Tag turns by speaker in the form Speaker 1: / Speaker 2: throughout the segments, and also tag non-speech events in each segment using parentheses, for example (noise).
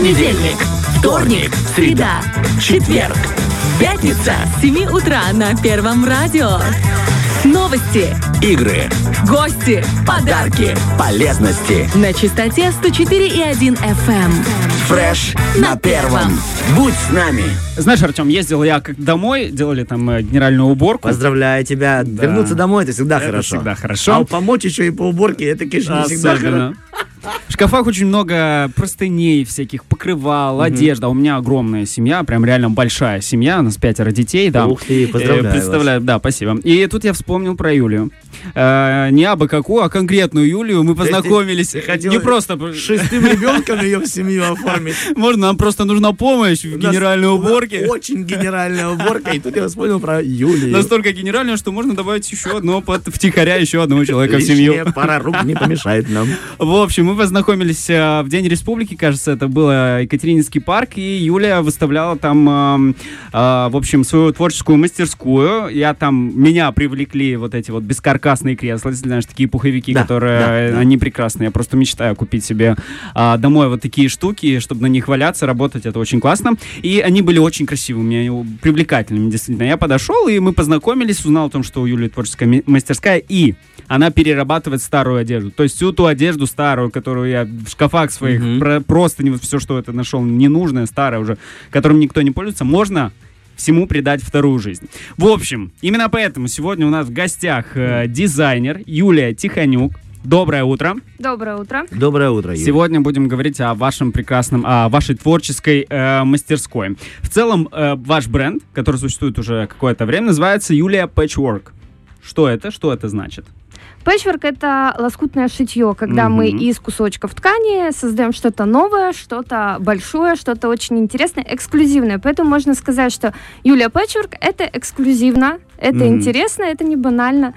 Speaker 1: Понедельник, вторник, среда, четверг, пятница.
Speaker 2: С 7 утра на Первом радио. Новости,
Speaker 1: Игры,
Speaker 2: гости,
Speaker 1: подарки, полезности.
Speaker 2: на частоте 104,1 FM.
Speaker 1: Фреш на первом. Будь с нами.
Speaker 3: Знаешь, Артем, ездил я как домой, делали там э, генеральную уборку.
Speaker 4: Поздравляю тебя.
Speaker 3: Да.
Speaker 4: Вернуться домой это всегда
Speaker 3: Это
Speaker 4: хорошо.
Speaker 3: всегда хорошо.
Speaker 4: А помочь еще и по уборке, это, конечно, не всегда хорошо.
Speaker 3: В шкафах очень много простыней всяких, покрывал, одежда. У меня огромная семья, прям реально большая семья. У нас пятеро детей, да.
Speaker 4: Ух ты, поздравляю
Speaker 3: Э, Представляю, да, спасибо. И тут я вспомнил про Юлию. Э, не абы какую, а конкретную Юлию. Мы познакомились.
Speaker 4: ты хотел
Speaker 3: Не просто...
Speaker 4: Шестым ребенком ее в семью оформить. (laughs)
Speaker 3: Можно, нам просто нужна помощь в генеральной уборке.
Speaker 4: Очень генеральная (laughs) уборка. И тут я вспомнил про Юлию.
Speaker 3: Настолько генеральная, что можно добавить еще одно втихаря еще одного человека в семью.
Speaker 4: пара рук не помешает нам. (laughs)
Speaker 3: В общем, мы познакомились э, в День Республики, кажется, это было Екатерининский парк, и Юлия выставляла там, э, э, в общем, свою творческую мастерскую. Я там, меня привлекли вот эти вот бескаркасные кресла, знаешь, такие пуховики,
Speaker 4: Да,
Speaker 3: которые,
Speaker 4: да,
Speaker 3: э,
Speaker 4: да.
Speaker 3: они прекрасные. Я просто мечтаю купить себе а, домой вот такие штуки, чтобы на них валяться, работать, это очень классно. И они были очень красивыми, привлекательными, действительно. Я подошел, и мы познакомились, узнал о том, что у Юлии творческая мастерская, и она перерабатывает старую одежду. То есть всю ту одежду старую, которую я в шкафах своих,
Speaker 4: Мгм.
Speaker 3: про- просто не вот все, что это нашел, ненужное, старое уже, которым никто не пользуется, можно всему придать вторую жизнь. В общем, именно поэтому сегодня у нас в гостях э, дизайнер Юлия Тихонюк. Доброе утро.
Speaker 5: Доброе утро.
Speaker 4: Доброе утро, Юля.
Speaker 3: Сегодня будем говорить о вашем прекрасном, о вашей творческой э, мастерской. В целом, э, ваш бренд, который существует уже какое-то время, называется Юлия Patchwork. Что это? Что это значит?
Speaker 5: Пэтчворк — это лоскутное шитье, когда мы
Speaker 3: Мгм.
Speaker 5: из кусочков ткани создаем что-то новое, что-то большое, что-то очень интересное, эксклюзивное. Поэтому можно сказать, что Юлия Пэтчворк — это эксклюзивно, это
Speaker 3: Мгм.
Speaker 5: интересно, это не банально.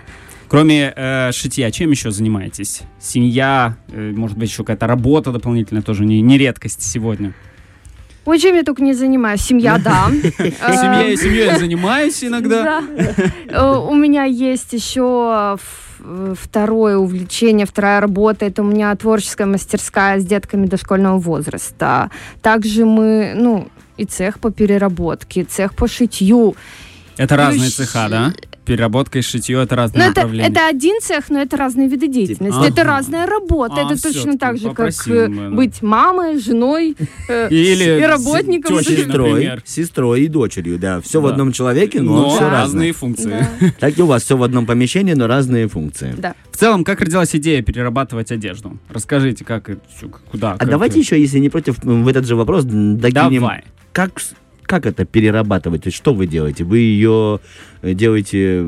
Speaker 3: Кроме э, шитья, чем еще занимаетесь? Семья, э, может быть, еще какая-то работа дополнительная, тоже не, не редкость сегодня.
Speaker 5: Ой, чем я только не занимаюсь. Семья, да. (laughs) Э,
Speaker 3: Семьей, занимаюсь иногда.
Speaker 5: Да. Э, У меня есть еще ф- второе увлечение, вторая работа. Это у меня творческая мастерская с детками дошкольного возраста. Также мы, ну, и цех по переработке, цех по шитью.
Speaker 3: Это разные
Speaker 5: Плющ-
Speaker 3: цеха, да? Переработка и шитье это
Speaker 5: Ну,
Speaker 3: разные
Speaker 5: это,
Speaker 3: направления.
Speaker 5: это один цех, но это разные виды деятельности.
Speaker 3: Ага.
Speaker 5: Это разная работа.
Speaker 3: А,
Speaker 5: это точно так же, как э,
Speaker 3: да.
Speaker 5: быть мамой, женой э, (laughs)
Speaker 3: Или
Speaker 5: и работником.
Speaker 3: тёщей,
Speaker 4: Сестрой,
Speaker 3: например.
Speaker 4: сестрой и дочерью, да. Все в
Speaker 3: Да.
Speaker 4: одном человеке, но,
Speaker 3: Но
Speaker 4: все
Speaker 3: разные
Speaker 4: разные.
Speaker 3: функции.
Speaker 5: Да, (laughs)
Speaker 4: Так и у вас все в одном помещении, но разные функции.
Speaker 5: да.
Speaker 3: В целом, как родилась идея перерабатывать одежду? Расскажите, как это всё, куда?
Speaker 4: А
Speaker 3: как
Speaker 4: давайте
Speaker 3: это?
Speaker 4: еще, если не против, в этот же вопрос докинем.
Speaker 3: Давай.
Speaker 4: Как, как это перерабатывать? То есть что вы делаете? Вы ее делаете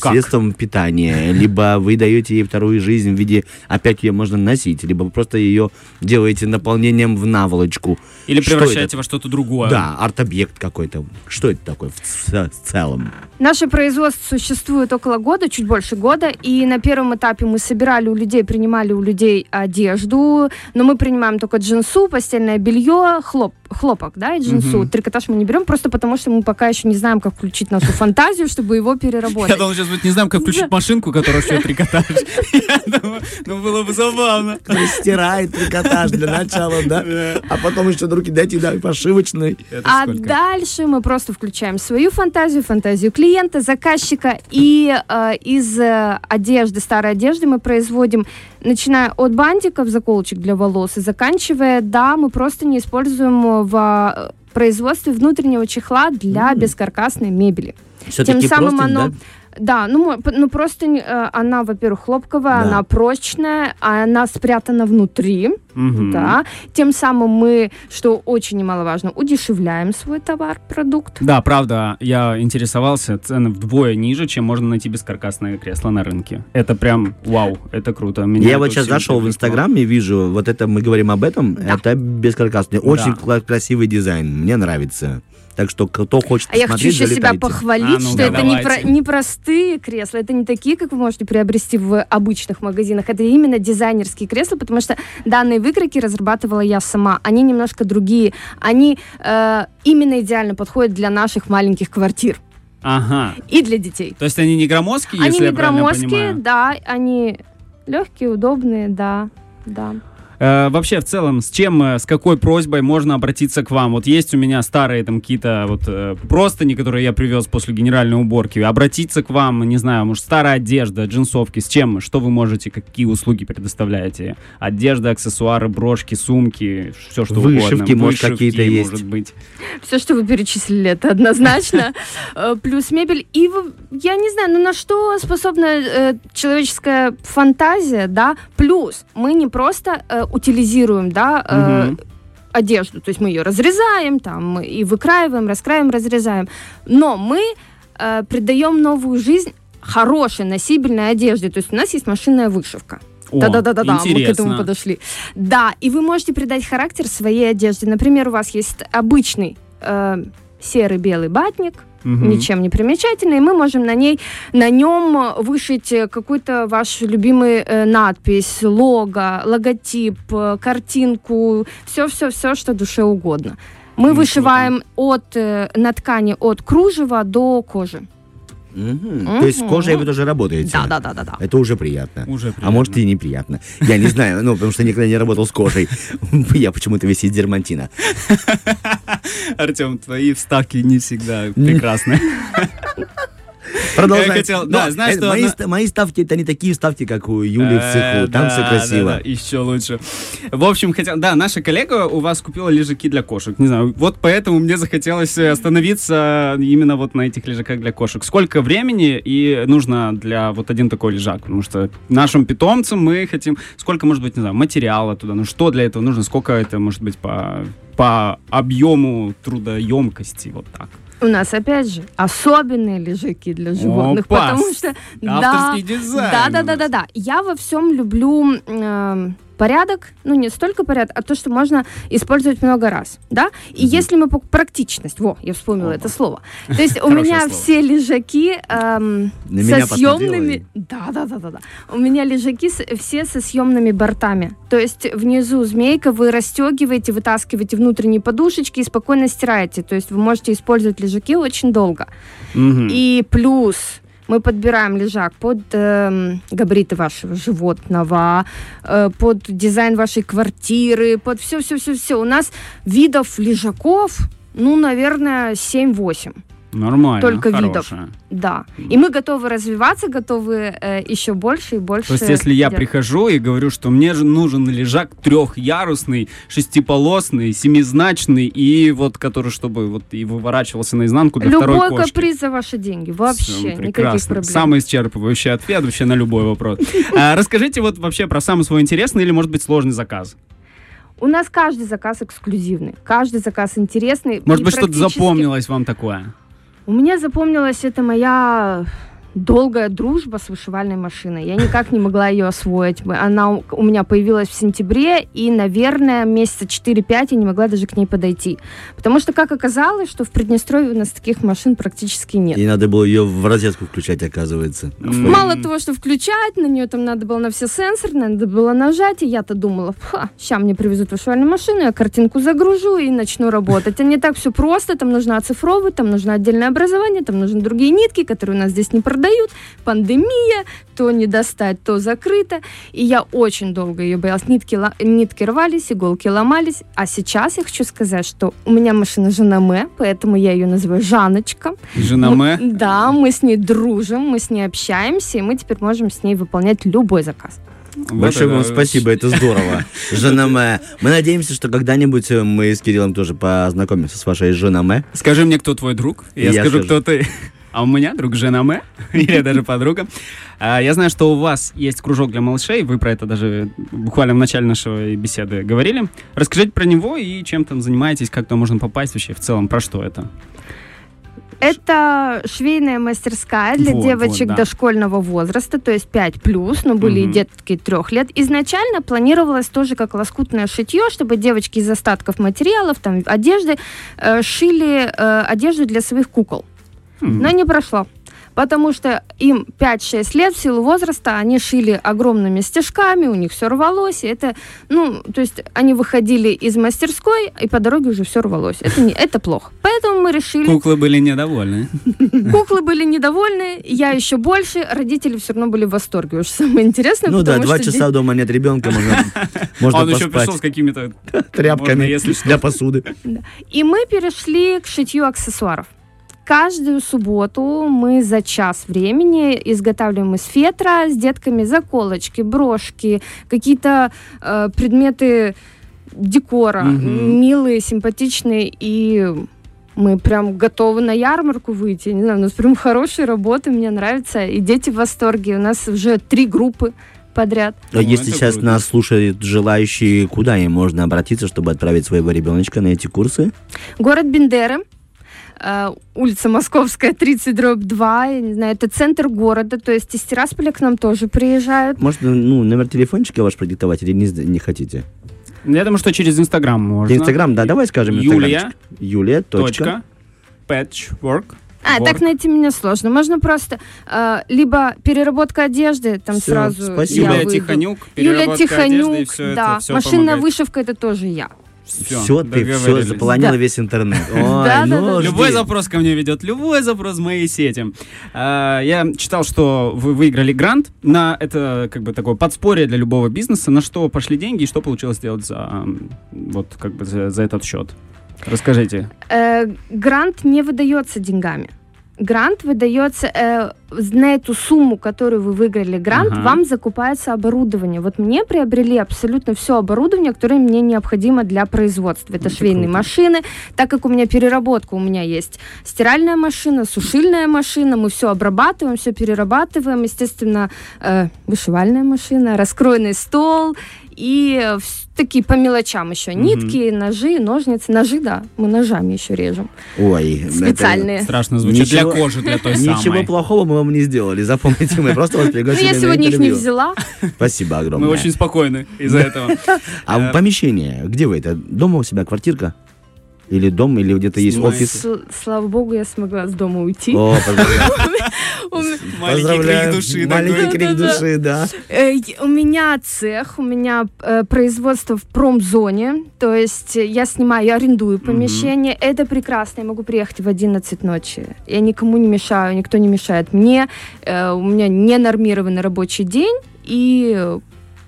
Speaker 3: Как?
Speaker 4: средством питания, (laughs) либо вы даете ей вторую жизнь в виде, опять ее можно носить, либо просто ее делаете наполнением в наволочку.
Speaker 3: Или
Speaker 4: Что
Speaker 3: превращаете
Speaker 4: это?
Speaker 3: во что-то другое.
Speaker 4: Да, арт-объект какой-то. Что это такое в, ц- в целом?
Speaker 5: Наше производство существует около года, чуть больше года, и на первом этапе мы собирали у людей, принимали у людей одежду, но мы принимаем только джинсу, постельное белье, хлоп, хлопок, да, и джинсу.
Speaker 3: Мгм.
Speaker 5: Трикотаж мы не берем, просто потому что мы пока еще не знаем, как включить нашу фантазию, чтобы его
Speaker 3: Я
Speaker 5: переработать.
Speaker 3: думал, сейчас будет, не знаем, как включить машинку, которая шьет трикотаж. (laughs) Я думаю, ну было бы забавно.
Speaker 4: Стирает трикотаж для начала, да? А потом еще руки дайте, да, пошивочной.
Speaker 3: Это
Speaker 5: А дальше мы просто включаем свою фантазию, фантазию клиента, заказчика, и э, из э, одежды, старой одежды мы производим, начиная от бантиков, заколочек для волос, и заканчивая, да, мы просто не используем в э, производстве внутреннего чехла для
Speaker 4: М.
Speaker 5: бескаркасной мебели.
Speaker 4: Все-таки
Speaker 5: Тем самым
Speaker 4: простынь,
Speaker 5: оно-
Speaker 4: да?
Speaker 5: Да, ну, ну просто э, она, во-первых, хлопковая,
Speaker 4: Да.
Speaker 5: она прочная, а она спрятана внутри.
Speaker 3: Мгм.
Speaker 5: Да. Тем самым мы, что очень немаловажно, удешевляем свой товар, продукт.
Speaker 3: Да, правда, я интересовался, цены вдвое ниже, чем можно найти бескаркасное кресло на рынке. Это прям вау, это круто. Меня
Speaker 4: Я вот сейчас зашел в. Инстаграм и вижу, вот это мы говорим об этом,
Speaker 5: Да.
Speaker 4: это бескаркасный. Очень
Speaker 3: Да.
Speaker 4: красивый дизайн, мне нравится. Так что кто хочет
Speaker 5: А я хочу еще себя похвалить,
Speaker 3: А, ну
Speaker 5: что
Speaker 3: да,
Speaker 5: это не, про- не простые кресла, это не такие, как вы можете приобрести в обычных магазинах. Это именно дизайнерские кресла, потому что данные выкройки разрабатывала я сама. Они немножко другие. Они э, именно идеально подходят для наших маленьких квартир
Speaker 3: Ага.
Speaker 5: и для детей.
Speaker 3: То есть они не громоздкие,
Speaker 5: Они
Speaker 3: если
Speaker 5: не
Speaker 3: я правильно
Speaker 5: громоздкие,
Speaker 3: понимаю?
Speaker 5: да, они легкие, удобные, да, да.
Speaker 3: Э, вообще, в целом, с чем, э, с какой просьбой можно обратиться к вам? Вот есть у меня старые там какие-то вот э, простыни, которые я привез после генеральной уборки. Обратиться к вам, не знаю, может, старая одежда, джинсовки, с чем, что вы можете, какие услуги предоставляете? Одежда, аксессуары, брошки, сумки, все что
Speaker 4: Вышивки,
Speaker 3: угодно.
Speaker 4: может, какие-то есть.
Speaker 3: может быть.
Speaker 5: Все, что вы перечислили, это однозначно. (laughs) Э, Плюс мебель. И вы- я не знаю, ну на что способна человеческая фантазия, да? Плюс мы не просто утилизируем, да, э,
Speaker 3: Мгм.
Speaker 5: одежду, то есть мы ее разрезаем там и выкраиваем, раскраиваем, разрезаем, но мы э, придаем новую жизнь хорошей носибельной одежде, то есть у нас есть машинная вышивка. Да-да-да-да, мы к этому подошли. Да, и вы можете придать характер своей одежде. Например, у вас есть обычный э, серый белый батник,
Speaker 3: Мгм.
Speaker 5: ничем не примечательный, и мы можем на ней, на нем вышить э, какой-то ваш любимый э, надпись, лого, логотип, э, картинку, все-все-все, что душе угодно. Мы
Speaker 3: Ну,
Speaker 5: вышиваем от, э, на ткани от кружева до кожи.
Speaker 4: Мгм. То есть с кожей вы тоже работаете?
Speaker 5: Да-да-да-да.
Speaker 4: Это уже приятно.
Speaker 3: Уже
Speaker 4: А
Speaker 3: приятно.
Speaker 4: может и неприятно. Я не знаю, ну, потому что никогда не работал с кожей. Я почему-то весь из дермантина.
Speaker 3: Артем, твои вставки не всегда прекрасны. (laughs)
Speaker 4: Продолжай.
Speaker 3: Я хотел- да, знаешь,
Speaker 4: э,
Speaker 3: что
Speaker 4: мои, ст- мои ставки, это не такие ставки, как у Юли в
Speaker 3: Э,
Speaker 4: цеху. Там
Speaker 3: да,
Speaker 4: все красиво.
Speaker 3: да, да, еще лучше. В общем, хотел, да, наша коллега у вас купила лежаки для кошек. Не знаю, вот поэтому мне захотелось э, остановиться именно вот на этих лежаках для кошек. Сколько времени и нужно для вот один такой лежак? Потому что нашим питомцам мы хотим, сколько может быть, не знаю, материала туда, ну что для этого нужно, сколько это может быть по по объему трудоемкости, вот так.
Speaker 5: У нас, опять же, особенные лежаки для животных,
Speaker 3: Опа!
Speaker 5: потому что...
Speaker 3: Авторский дизайн
Speaker 5: Да,
Speaker 3: у
Speaker 5: да, да,
Speaker 3: нас.
Speaker 5: да, да. Я во всем люблю эм, порядок, ну не столько порядок, а то, что можно использовать много раз, да. И если мы практичность, во, я вспомнила
Speaker 3: Опа.
Speaker 5: это слово. То есть у меня все лежаки эм, со съемными, да, да, да, да, да. У меня лежаки все со съемными бортами. То есть внизу змейка вы расстегиваете, вытаскиваете внутренние подушечки и спокойно стираете. То есть вы можете использовать лежаки очень долго.
Speaker 3: Мгм.
Speaker 5: И плюс мы подбираем лежак под эм, габариты вашего животного, э, под дизайн вашей квартиры, под все-все-все-все. У нас видов лежаков, ну, наверное, 7-8.
Speaker 3: Нормально,
Speaker 5: только видов.
Speaker 3: хорошее.
Speaker 5: Да. И мы готовы развиваться, готовы э, еще больше и больше.
Speaker 3: То есть, если я
Speaker 5: делать.
Speaker 3: прихожу и говорю, что мне же нужен лежак трехярусный, шестиполосный, семизначный, и вот который, чтобы вот и выворачивался наизнанку для второй
Speaker 5: Любой
Speaker 3: кошки.
Speaker 5: каприз за ваши деньги. Вообще
Speaker 3: Всё,
Speaker 5: никаких
Speaker 3: прекрасно.
Speaker 5: проблем.
Speaker 3: Самый исчерпывающий ответ вообще на любой вопрос. (laughs) А, Расскажите вот вообще про самый свой интересный или, может быть, сложный заказ.
Speaker 5: У нас каждый заказ эксклюзивный, каждый заказ интересный.
Speaker 3: Может быть, что-то запомнилось вам такое?
Speaker 5: У меня запомнилась это моя долгая дружба с вышивальной машиной. Я никак не могла ее освоить. Она у меня появилась в сентябре, и, наверное, месяца 4-5 я не могла даже к ней подойти. Потому что, как оказалось, что в Приднестровье у нас таких машин практически нет.
Speaker 4: И надо было ее в розетку включать, оказывается.
Speaker 5: Мало того, что включать, на нее там надо было на все сенсоры, надо было нажать, и я-то думала, ха, сейчас мне привезут вышивальную машину, я картинку загружу и начну работать. А не так все просто, там нужно оцифровывать, там нужно отдельное образование, там нужны другие нитки, которые у нас здесь не продают, пандемия, то не достать, то закрыто. И я очень долго ее боялась. Нитки, нитки рвались, иголки ломались. А сейчас я хочу сказать, что у меня машина жена Мэ, поэтому я ее называю Жаночка.
Speaker 3: Жена
Speaker 5: Мы-
Speaker 3: Мэ?
Speaker 5: Да, мы с ней дружим, мы с ней общаемся, и мы теперь можем с ней выполнять любой заказ.
Speaker 3: Вот
Speaker 4: Большое вам спасибо, это здорово. (laughs) Жена Мэ. Мы надеемся, что когда-нибудь э, мы с Кириллом тоже познакомимся с вашей женой Мэ.
Speaker 3: Скажи мне, кто твой друг, и я,
Speaker 4: Я
Speaker 3: скажу,
Speaker 4: скажу.
Speaker 3: кто ты. А у меня друг жена Мэ, (laughs) или даже подруга. А, Я знаю, что у вас есть кружок для малышей, вы про это даже буквально в начале нашей беседы говорили. Расскажите про него и чем там занимаетесь, как туда можно попасть вообще в целом, про что это?
Speaker 5: Это швейная мастерская для
Speaker 3: Вот,
Speaker 5: девочек
Speaker 3: вот, да.
Speaker 5: дошкольного возраста, то есть 5 плюс, но были
Speaker 3: Мгм.
Speaker 5: и детки трех лет. Изначально планировалось тоже как лоскутное шитье, чтобы девочки из остатков материалов, там, одежды, э, шили э, одежду для своих кукол. Но не прошло. Потому что им 5-6 лет в силу возраста, они шили огромными стежками, у них все рвалось. И это, ну, то есть они выходили из мастерской, и по дороге уже все рвалось. Это, не, это плохо. Поэтому мы решили...
Speaker 3: Куклы были недовольны.
Speaker 5: Куклы были недовольны, я еще больше, родители все равно были в восторге. Уж самое интересное,
Speaker 4: Ну да, два часа дома нет ребенка, можно, (laughs) можно
Speaker 3: Он еще пришел с какими-то...
Speaker 4: тряпками
Speaker 3: можно, если что.
Speaker 4: для посуды.
Speaker 5: И мы перешли к шитью аксессуаров. Каждую субботу мы за час времени изготавливаем из фетра с детками заколочки, брошки, какие-то э, предметы декора,
Speaker 3: Мгм.
Speaker 5: милые, симпатичные, и мы прям готовы на ярмарку выйти. Не знаю, у нас прям (laughs) хорошие работы, мне нравится, и дети в восторге. У нас уже три группы подряд.
Speaker 4: А
Speaker 3: Ну,
Speaker 4: если сейчас
Speaker 3: круто.
Speaker 4: нас слушают желающие, куда им можно обратиться, чтобы отправить своего ребеночка на эти курсы?
Speaker 5: Город Бендеры, улица Московская, 30 дробь 2, я не знаю, это центр города, то есть из Тирасполя к нам тоже приезжают.
Speaker 4: Можно, ну, номер телефончика ваш продиктовать или не, не хотите?
Speaker 3: Я думаю, что через Инстаграм можно.
Speaker 4: Инстаграм, да, давай скажем
Speaker 3: Юлия.
Speaker 4: Юлия, точка.
Speaker 3: Patchwork.
Speaker 5: А,
Speaker 3: Work.
Speaker 5: так найти меня сложно. Можно просто э, либо переработка одежды, там
Speaker 4: Всё,
Speaker 5: сразу
Speaker 4: спасибо.
Speaker 5: я
Speaker 3: Юлия
Speaker 5: выйду.
Speaker 3: Тихонюк.
Speaker 5: Юлия
Speaker 3: переработка
Speaker 5: Тихонюк,
Speaker 3: одежды, и всё
Speaker 5: да.
Speaker 3: это, всё
Speaker 5: Машинная
Speaker 3: помогает.
Speaker 5: вышивка это тоже я.
Speaker 4: Все, ты все заполонила
Speaker 5: Да.
Speaker 4: весь интернет. (laughs) Ой,
Speaker 5: Да, да,
Speaker 4: ну,
Speaker 5: да.
Speaker 3: Любой запрос ко мне ведет, любой запрос в моей сети. А, Я читал, что вы выиграли грант на это как бы такое подспорье для любого бизнеса. На что пошли деньги и что получилось сделать за вот как бы за, за этот счет? Расскажите.
Speaker 5: Э, грант не выдается деньгами. Грант выдается э, на эту сумму, которую вы выиграли грант,
Speaker 3: Ага.
Speaker 5: вам закупается оборудование. Вот мне приобрели абсолютно все оборудование, которое мне необходимо для производства. Это
Speaker 3: Это
Speaker 5: швейные
Speaker 3: круто.
Speaker 5: машины, так как у меня переработка, у меня есть стиральная машина, сушильная машина, мы все обрабатываем, все перерабатываем, естественно, э, вышивальная машина, раскроенный стол и э, такие по мелочам еще нитки, ножи, ножницы, ножи, да, мы ножами еще режем,
Speaker 4: Ой, это-
Speaker 5: специальные.
Speaker 3: Страшно звучит
Speaker 4: Ничего-
Speaker 3: для кожи, для той
Speaker 4: Ничего
Speaker 3: самой.
Speaker 4: плохого мы вам не сделали. Запомните, мы просто вас
Speaker 5: Ну,
Speaker 4: пригласили
Speaker 5: я
Speaker 4: на
Speaker 5: сегодня их не взяла.
Speaker 4: Спасибо огромное.
Speaker 3: Мы очень спокойны из-за этого.
Speaker 4: А помещение, где вы это? Дома у себя квартирка? Или дом, или где-то есть офис?
Speaker 5: С- Слава богу, я смогла с дома уйти.
Speaker 4: О, (laughs)
Speaker 3: Маленький крик души.
Speaker 4: Маленький крик души, да.
Speaker 5: э, У меня цех, у меня э, производство в промзоне, то есть э, я снимаю, я арендую помещение. Это прекрасно, я могу приехать в 11 ночи. Я никому не мешаю, никто не мешает мне. У меня ненормированный рабочий день, и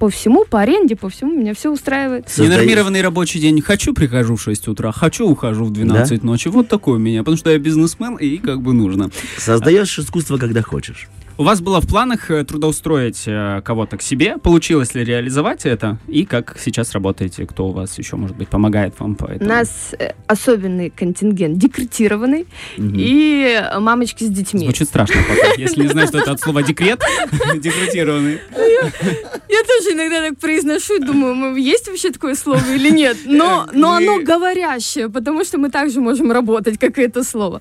Speaker 5: по всему, по аренде, по всему меня все устраивает.
Speaker 4: Создаешь-
Speaker 3: Ненормированный рабочий день. Хочу, прихожу в 6 утра. Хочу, ухожу в 12 ночи. Вот такой у меня. Потому что я бизнесмен, и как бы нужно.
Speaker 4: Создаешь искусство, когда хочешь.
Speaker 3: У вас было в планах э, трудоустроить э, кого-то к себе. Получилось ли реализовать это? И как сейчас работаете? Кто у вас еще, может быть, помогает вам по
Speaker 5: У
Speaker 3: этому?
Speaker 5: нас э, особенный контингент, декретированный,
Speaker 4: Мгм.
Speaker 5: и мамочки с детьми.
Speaker 3: Звучит страшно пока. Если не знаешь, что это от слова декрет, (laughs) декретированный.
Speaker 5: Я тоже иногда так произношу и думаю, «М, есть вообще такое слово или нет. Но, оно говорящее, потому что мы также можем работать, как и это слово.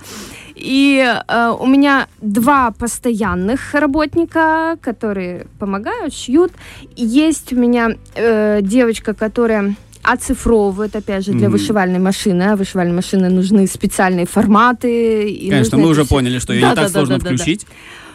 Speaker 5: И э, у меня два постоянных работника, которые помогают, шьют. И есть у меня э, девочка, которая оцифровывает, опять же, для
Speaker 3: Мгм.
Speaker 5: вышивальной машины. А вышивальной машины нужны специальные форматы. и
Speaker 3: Конечно, мы уже
Speaker 5: всё-
Speaker 3: поняли, что ее
Speaker 5: Да,
Speaker 3: не так
Speaker 5: да, да,
Speaker 3: сложно
Speaker 5: да, да, да.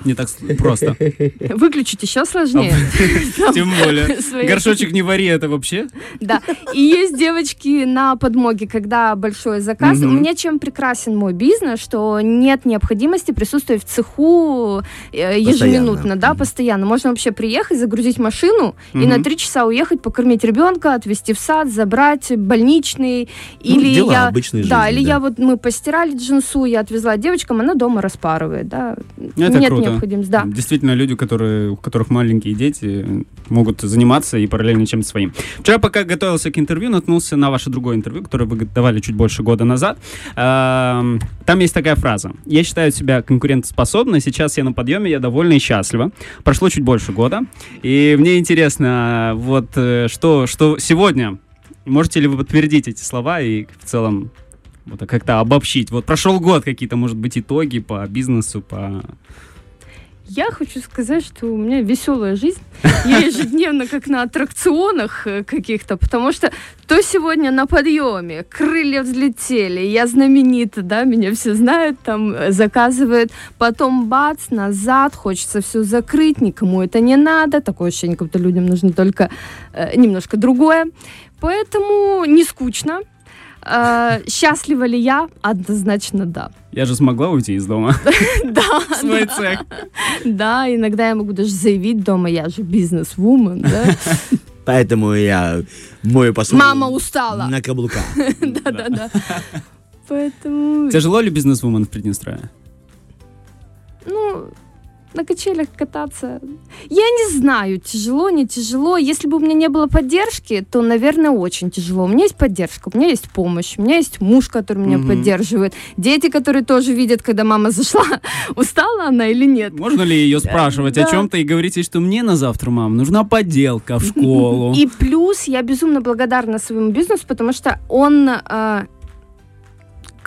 Speaker 3: Не так просто.
Speaker 5: Выключить еще сложнее. (laughs)
Speaker 3: Тем более. Горшочек не вари, это вообще.
Speaker 5: Да. И есть девочки на подмоге, когда большой заказ. Меня чем прекрасен мой бизнес, что нет необходимости присутствовать в цеху э, ежеминутно, да, постоянно. Можно вообще приехать, загрузить машину и на три часа уехать, покормить ребенка, отвезти в сад, забрать больничный.
Speaker 4: Ну,
Speaker 5: или я, да, или я вот мы постирали джинсу, я отвезла девочкам, она дома распарывает, да.
Speaker 3: Это
Speaker 5: нет
Speaker 3: круто.
Speaker 5: Необходимости, да.
Speaker 3: Действительно, люди, которые, у которых маленькие дети, могут заниматься и параллельно чем-то своим. Вчера, пока готовился к интервью, наткнулся на ваше другое интервью, которое вы давали чуть больше года назад. Эм, Там есть такая фраза. «Я считаю себя конкурентоспособной, сейчас я на подъеме, я довольна и счастлива». Прошло чуть больше года. И мне интересно, вот э, что, что сегодня, можете ли вы подтвердить эти слова и в целом вот как-то обобщить? Вот прошел год, какие-то, может быть, итоги по бизнесу, по...
Speaker 5: Я хочу сказать, что у меня веселая жизнь. Я ежедневно как на аттракционах э, каких-то, потому что то сегодня на подъеме, крылья взлетели, я знаменита, да, меня все знают, там э, заказывают, потом бац, назад, хочется все закрыть, никому это не надо, такое ощущение, как будто людям нужно только э, немножко другое. Поэтому не скучно. Э, счастлива ли я? Однозначно да.
Speaker 3: Я же смогла уйти из дома. (laughs)
Speaker 5: Да,
Speaker 3: Свой цех.
Speaker 5: да, иногда я могу даже заявить дома, я же бизнес-вумен, да.
Speaker 4: Поэтому я мою посуду
Speaker 5: Мама устала.
Speaker 4: на каблуках. (laughs)
Speaker 5: Да-да-да. (laughs) Поэтому,
Speaker 3: Тяжело ли бизнес-вумен в Приднестровье?
Speaker 5: ну, на качелях кататься. Я не знаю, тяжело, не тяжело. Если бы у меня не было поддержки, то, наверное, очень тяжело. У меня есть поддержка, у меня есть помощь, у меня есть муж, который меня
Speaker 3: Мгм.
Speaker 5: поддерживает, дети, которые тоже видят, когда мама зашла, (laughs) устала она или нет.
Speaker 3: Можно ли ее спрашивать о
Speaker 5: Да.
Speaker 3: чем-то и говорить ей, что мне на завтра, мам, нужна поделка в (laughs) школу?
Speaker 5: И плюс я безумно благодарна своему бизнесу, потому что он, э,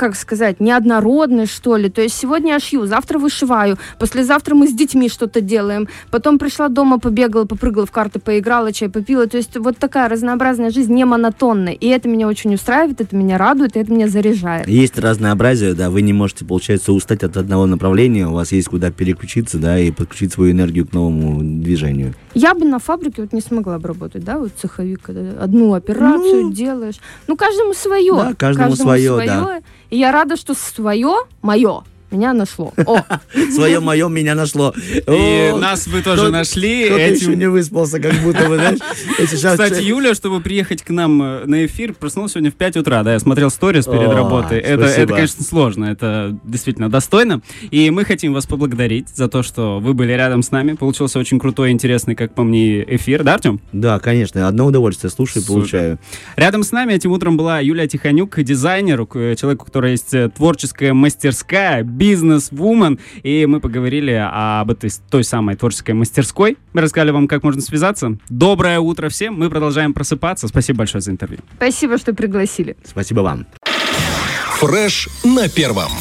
Speaker 5: как сказать, неоднородный, что ли. То есть сегодня я шью, завтра вышиваю, послезавтра мы с детьми что-то делаем, потом пришла дома, побегала, попрыгала в карты, поиграла, чай попила. То есть вот такая разнообразная жизнь, не монотонная. И это меня очень устраивает, это меня радует, и это меня заряжает.
Speaker 4: Есть разнообразие, да, вы не можете, получается, устать от одного направления, у вас есть куда переключиться, да, и подключить свою энергию к новому движению.
Speaker 5: Я бы на фабрике вот не смогла бы работать, да, вот цеховик, когда одну операцию
Speaker 4: Ну.
Speaker 5: делаешь. Ну, каждому свое.
Speaker 4: Да, каждому свое, да.
Speaker 5: И я рада, что свое, мое, меня нашло. О, (laughs)
Speaker 4: Свое мое меня нашло.
Speaker 3: И нас вы тоже нашли.
Speaker 4: Кто-то еще не выспался, как будто бы, знаешь.
Speaker 3: Кстати, Юля, чтобы приехать к нам э, на эфир, проснулась сегодня в 5 утра, да, я смотрел сторис перед работой. Это, это, конечно, сложно, это действительно достойно. И мы хотим вас поблагодарить за то, что вы были рядом с нами. Получился очень крутой, интересный, как по мне, эфир, да, Артем?
Speaker 4: Да, конечно, одно удовольствие, слушаю, получаю.
Speaker 3: Рядом с нами этим утром была Юлия Тихонюк, дизайнер, человек, у которой есть э, творческая мастерская, бизнес-вумен, и мы поговорили об этой той самой творческой мастерской. Мы рассказали вам, как можно связаться. Доброе утро всем, мы продолжаем просыпаться. Спасибо большое за интервью.
Speaker 5: спасибо, что пригласили.
Speaker 4: Спасибо вам.
Speaker 6: Фреш на первом.